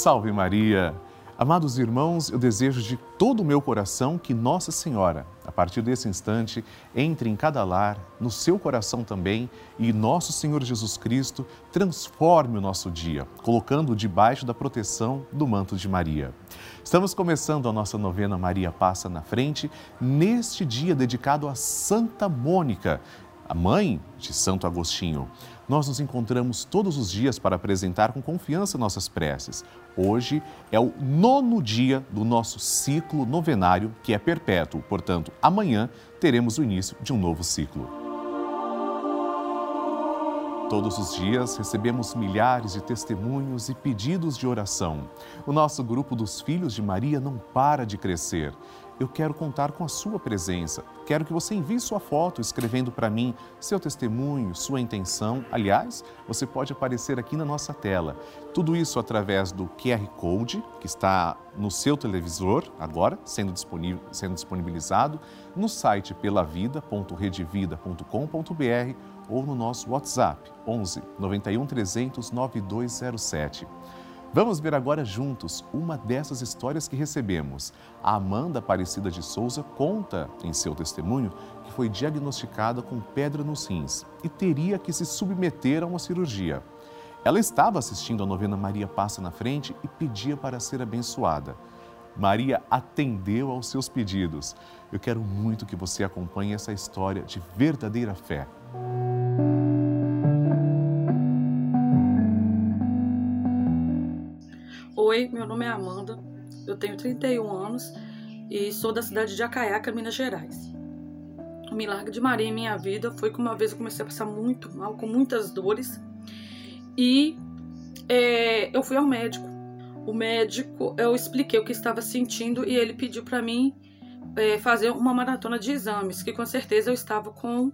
Salve Maria! Amados irmãos, eu desejo de todo o meu coração que Nossa Senhora, a partir desse instante, entre em cada lar, no seu coração também, e nosso Senhor Jesus Cristo transforme o nosso dia, colocando-o debaixo da proteção do manto de Maria. Estamos começando a nossa novena Maria Passa na Frente, neste dia dedicado a Santa Mônica, a mãe de Santo Agostinho nós nos encontramos todos os dias para apresentar com confiança nossas preces. Hoje é o nono dia do nosso ciclo novenário, que é perpétuo, portanto, amanhã teremos o início de um novo ciclo. Todos os dias recebemos milhares de testemunhos e pedidos de oração. O nosso grupo dos Filhos de Maria não para de crescer eu quero contar com a sua presença. Quero que você envie sua foto escrevendo para mim seu testemunho, sua intenção. Aliás, você pode aparecer aqui na nossa tela. Tudo isso através do QR Code que está no seu televisor agora, sendo, disponível, sendo disponibilizado, no site pelavida.redevida.com.br ou no nosso WhatsApp 11 91 300 9207. Vamos ver agora juntos uma dessas histórias que recebemos. A Amanda Aparecida de Souza conta em seu testemunho que foi diagnosticada com pedra nos rins e teria que se submeter a uma cirurgia. Ela estava assistindo a novena Maria Passa na Frente e pedia para ser abençoada. Maria atendeu aos seus pedidos. Eu quero muito que você acompanhe essa história de verdadeira fé. Oi, meu nome é Amanda, eu tenho 31 anos e sou da cidade de Acaiaca, Minas Gerais. O milagre de Maria em minha vida foi que uma vez eu comecei a passar muito mal, com muitas dores, e é, eu fui ao médico. O médico, eu expliquei o que estava sentindo e ele pediu para mim é, fazer uma maratona de exames, que com certeza eu estava com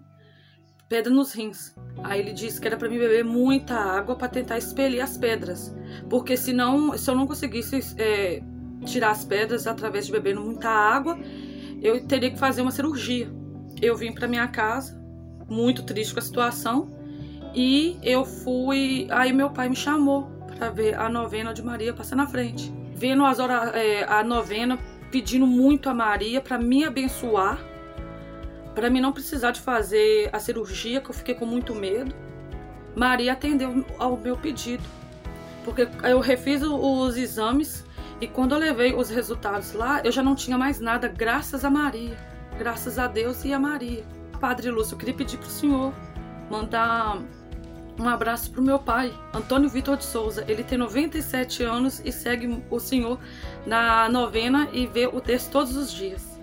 pedra nos rins. Aí ele disse que era para mim beber muita água para tentar expelir as pedras, porque senão, se eu não conseguisse é, tirar as pedras através de beber muita água, eu teria que fazer uma cirurgia. Eu vim para minha casa, muito triste com a situação, e eu fui. Aí meu pai me chamou para ver a novena de Maria passar na frente, vendo as horas, é, a novena, pedindo muito a Maria para me abençoar para mim não precisar de fazer a cirurgia, que eu fiquei com muito medo, Maria atendeu ao meu pedido. Porque eu refiz os exames e quando eu levei os resultados lá, eu já não tinha mais nada, graças a Maria. Graças a Deus e a Maria. Padre Lúcio, eu queria pedir para o senhor mandar um abraço para o meu pai, Antônio Vitor de Souza. Ele tem 97 anos e segue o senhor na novena e vê o texto todos os dias.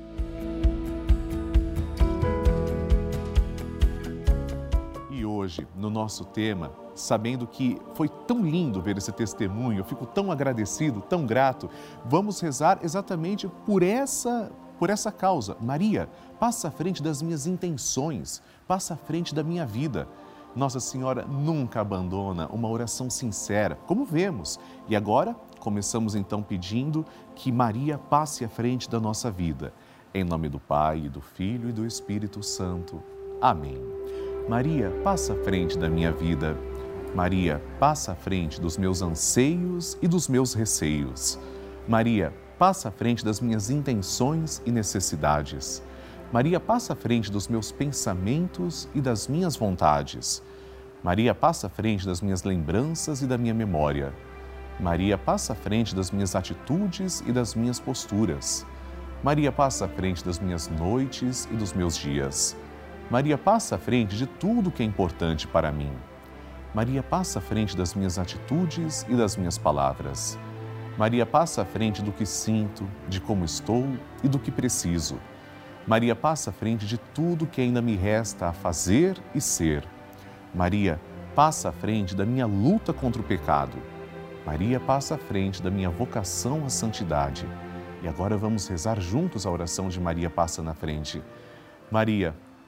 Hoje no nosso tema, sabendo que foi tão lindo ver esse testemunho, eu fico tão agradecido, tão grato. Vamos rezar exatamente por essa por essa causa. Maria, passa à frente das minhas intenções, passa à frente da minha vida. Nossa Senhora nunca abandona uma oração sincera, como vemos. E agora começamos então pedindo que Maria passe à frente da nossa vida. Em nome do Pai, do Filho e do Espírito Santo. Amém. Maria, passa à frente da minha vida. Maria, passa à frente dos meus anseios e dos meus receios. Maria, passa à frente das minhas intenções e necessidades. Maria, passa à frente dos meus pensamentos e das minhas vontades. Maria, passa à frente das minhas lembranças e da minha memória. Maria, passa à frente das minhas atitudes e das minhas posturas. Maria, passa à frente das minhas noites e dos meus dias. Maria passa à frente de tudo que é importante para mim. Maria passa à frente das minhas atitudes e das minhas palavras. Maria passa à frente do que sinto, de como estou e do que preciso. Maria passa à frente de tudo que ainda me resta a fazer e ser. Maria passa à frente da minha luta contra o pecado. Maria passa à frente da minha vocação à santidade. E agora vamos rezar juntos a oração de Maria passa na frente. Maria,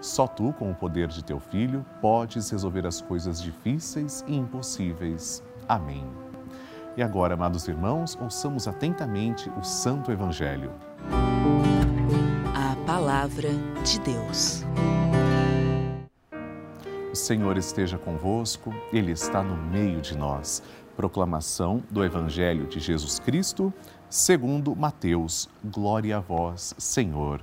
Só tu, com o poder de teu filho, podes resolver as coisas difíceis e impossíveis. Amém. E agora, amados irmãos, ouçamos atentamente o Santo Evangelho. A Palavra de Deus. O Senhor esteja convosco, Ele está no meio de nós. Proclamação do Evangelho de Jesus Cristo, segundo Mateus. Glória a vós, Senhor.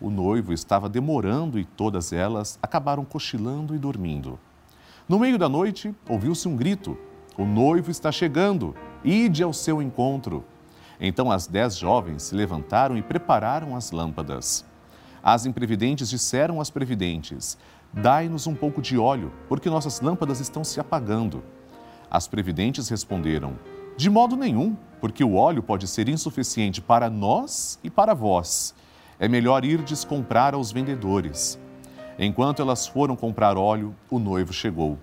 O noivo estava demorando e todas elas acabaram cochilando e dormindo. No meio da noite, ouviu-se um grito: O noivo está chegando, ide ao seu encontro. Então as dez jovens se levantaram e prepararam as lâmpadas. As imprevidentes disseram às previdentes: Dai-nos um pouco de óleo, porque nossas lâmpadas estão se apagando. As previdentes responderam: De modo nenhum, porque o óleo pode ser insuficiente para nós e para vós. É melhor irdes comprar aos vendedores. Enquanto elas foram comprar óleo, o noivo chegou.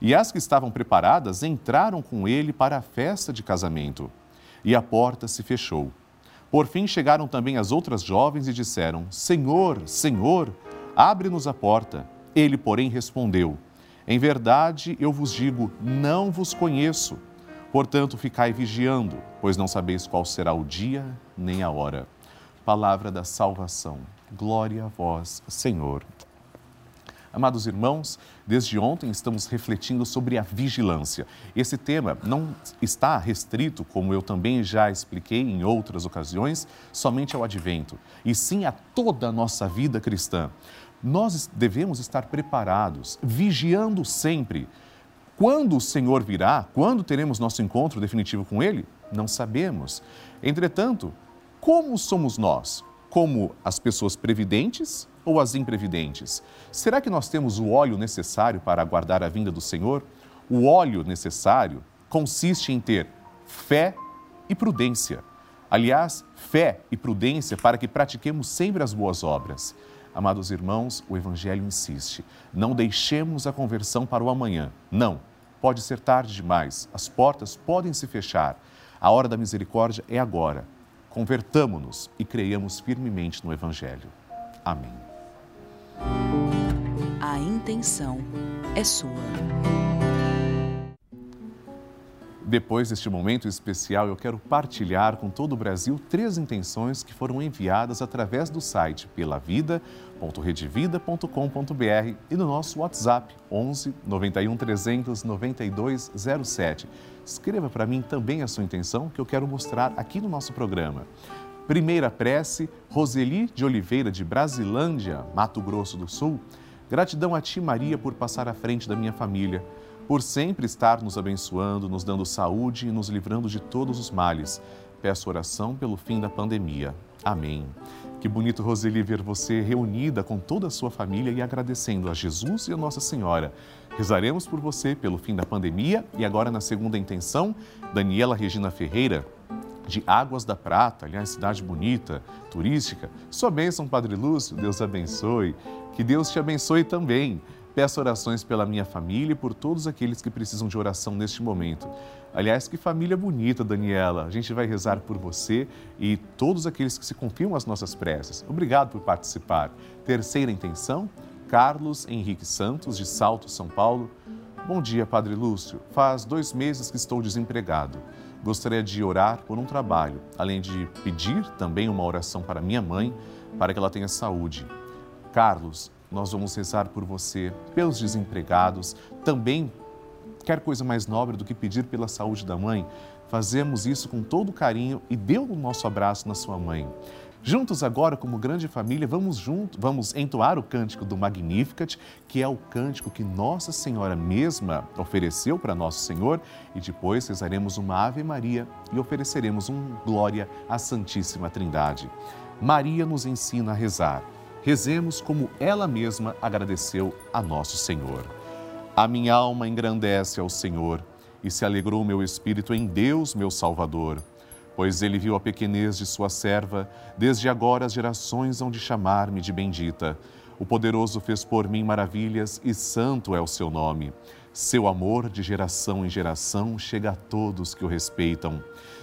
E as que estavam preparadas entraram com ele para a festa de casamento. E a porta se fechou. Por fim chegaram também as outras jovens e disseram: Senhor, Senhor, abre-nos a porta. Ele, porém, respondeu: Em verdade, eu vos digo, não vos conheço. Portanto, ficai vigiando, pois não sabeis qual será o dia nem a hora. Palavra da salvação. Glória a vós, Senhor. Amados irmãos, desde ontem estamos refletindo sobre a vigilância. Esse tema não está restrito, como eu também já expliquei em outras ocasiões, somente ao advento, e sim a toda a nossa vida cristã nós devemos estar preparados, vigiando sempre. Quando o Senhor virá, quando teremos nosso encontro definitivo com Ele, não sabemos. Entretanto, como somos nós? Como as pessoas previdentes ou as imprevidentes? Será que nós temos o óleo necessário para aguardar a vinda do Senhor? O óleo necessário consiste em ter fé e prudência. Aliás, fé e prudência para que pratiquemos sempre as boas obras. Amados irmãos, o Evangelho insiste: não deixemos a conversão para o amanhã. Não, pode ser tarde demais, as portas podem se fechar. A hora da misericórdia é agora. Convertamo-nos e creiamos firmemente no Evangelho. Amém. A intenção é sua. Depois deste momento especial, eu quero partilhar com todo o Brasil três intenções que foram enviadas através do site pelavida.redevida.com.br e no nosso WhatsApp 11 91 300 9207. Escreva para mim também a sua intenção que eu quero mostrar aqui no nosso programa. Primeira prece, Roseli de Oliveira de Brasilândia, Mato Grosso do Sul. Gratidão a ti, Maria, por passar à frente da minha família por sempre estar nos abençoando, nos dando saúde e nos livrando de todos os males. Peço oração pelo fim da pandemia. Amém. Que bonito, Roseli, ver você reunida com toda a sua família e agradecendo a Jesus e a Nossa Senhora. Rezaremos por você pelo fim da pandemia e agora na segunda intenção, Daniela Regina Ferreira, de Águas da Prata, aliás, cidade bonita, turística. Sua bênção, Padre Lúcio, Deus abençoe. Que Deus te abençoe também. Peço orações pela minha família e por todos aqueles que precisam de oração neste momento. Aliás, que família bonita, Daniela. A gente vai rezar por você e todos aqueles que se confiam às nossas preces. Obrigado por participar. Terceira intenção, Carlos Henrique Santos, de Salto, São Paulo. Bom dia, Padre Lúcio. Faz dois meses que estou desempregado. Gostaria de orar por um trabalho, além de pedir também uma oração para minha mãe, para que ela tenha saúde. Carlos, nós vamos rezar por você, pelos desempregados, também quer coisa mais nobre do que pedir pela saúde da mãe? Fazemos isso com todo carinho e dê o nosso abraço na sua mãe. Juntos agora, como grande família, vamos junto, vamos entoar o cântico do Magnificat, que é o cântico que Nossa Senhora mesma ofereceu para Nosso Senhor, e depois rezaremos uma Ave Maria e ofereceremos um glória à Santíssima Trindade. Maria nos ensina a rezar. Rezemos como ela mesma agradeceu a Nosso Senhor. A minha alma engrandece ao Senhor e se alegrou meu espírito em Deus, meu Salvador pois ele viu a pequenez de sua serva, desde agora as gerações hão de chamar-me de bendita. O poderoso fez por mim maravilhas e santo é o seu nome. Seu amor de geração em geração chega a todos que o respeitam.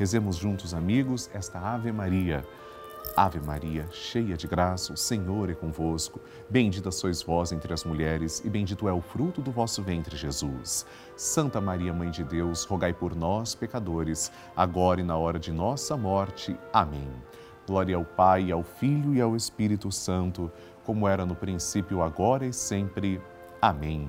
Rezemos juntos, amigos, esta Ave Maria. Ave Maria, cheia de graça, o Senhor é convosco. Bendita sois vós entre as mulheres, e bendito é o fruto do vosso ventre, Jesus. Santa Maria, Mãe de Deus, rogai por nós, pecadores, agora e na hora de nossa morte. Amém. Glória ao Pai, ao Filho e ao Espírito Santo, como era no princípio, agora e sempre. Amém.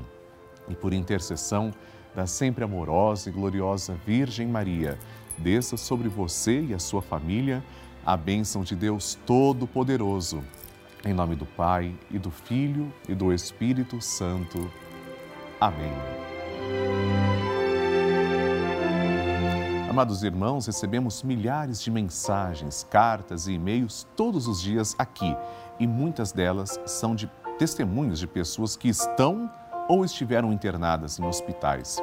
E por intercessão da sempre amorosa e gloriosa Virgem Maria, desça sobre você e a sua família a bênção de Deus Todo-Poderoso. Em nome do Pai, e do Filho, e do Espírito Santo. Amém. Amados irmãos, recebemos milhares de mensagens, cartas e e-mails todos os dias aqui, e muitas delas são de testemunhos de pessoas que estão ou estiveram internadas em hospitais.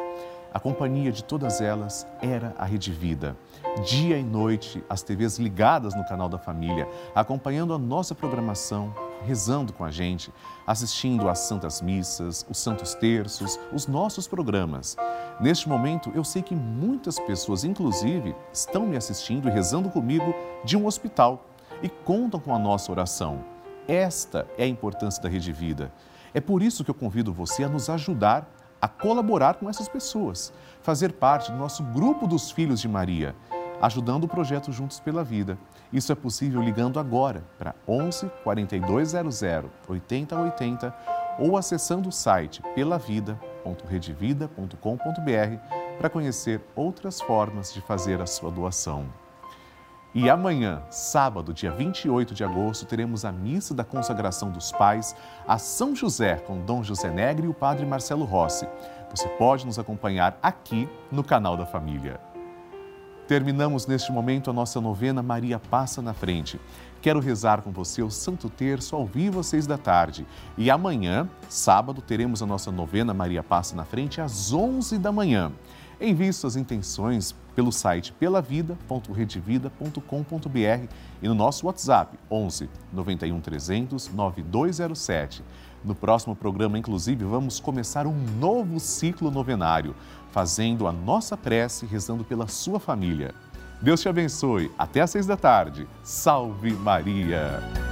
A companhia de todas elas era a Rede Vida. Dia e noite, as TVs ligadas no canal da família, acompanhando a nossa programação, rezando com a gente, assistindo às Santas Missas, os Santos Terços, os nossos programas. Neste momento, eu sei que muitas pessoas, inclusive, estão me assistindo e rezando comigo de um hospital e contam com a nossa oração. Esta é a importância da Rede Vida. É por isso que eu convido você a nos ajudar a colaborar com essas pessoas, fazer parte do nosso grupo dos Filhos de Maria, ajudando o projeto Juntos pela Vida. Isso é possível ligando agora para 11 4200 8080 ou acessando o site pelavida.redevida.com.br para conhecer outras formas de fazer a sua doação. E amanhã, sábado, dia 28 de agosto, teremos a missa da consagração dos pais a São José com Dom José Negre e o Padre Marcelo Rossi. Você pode nos acompanhar aqui no canal da família. Terminamos neste momento a nossa novena Maria Passa na Frente. Quero rezar com você o Santo Terço ao vivo às seis da tarde. E amanhã, sábado, teremos a nossa novena Maria Passa na Frente às onze da manhã. Envie suas intenções pelo site pelavida.redevida.com.br e no nosso WhatsApp 11 91 300 9207. No próximo programa, inclusive, vamos começar um novo ciclo novenário, fazendo a nossa prece rezando pela sua família. Deus te abençoe. Até às seis da tarde. Salve Maria!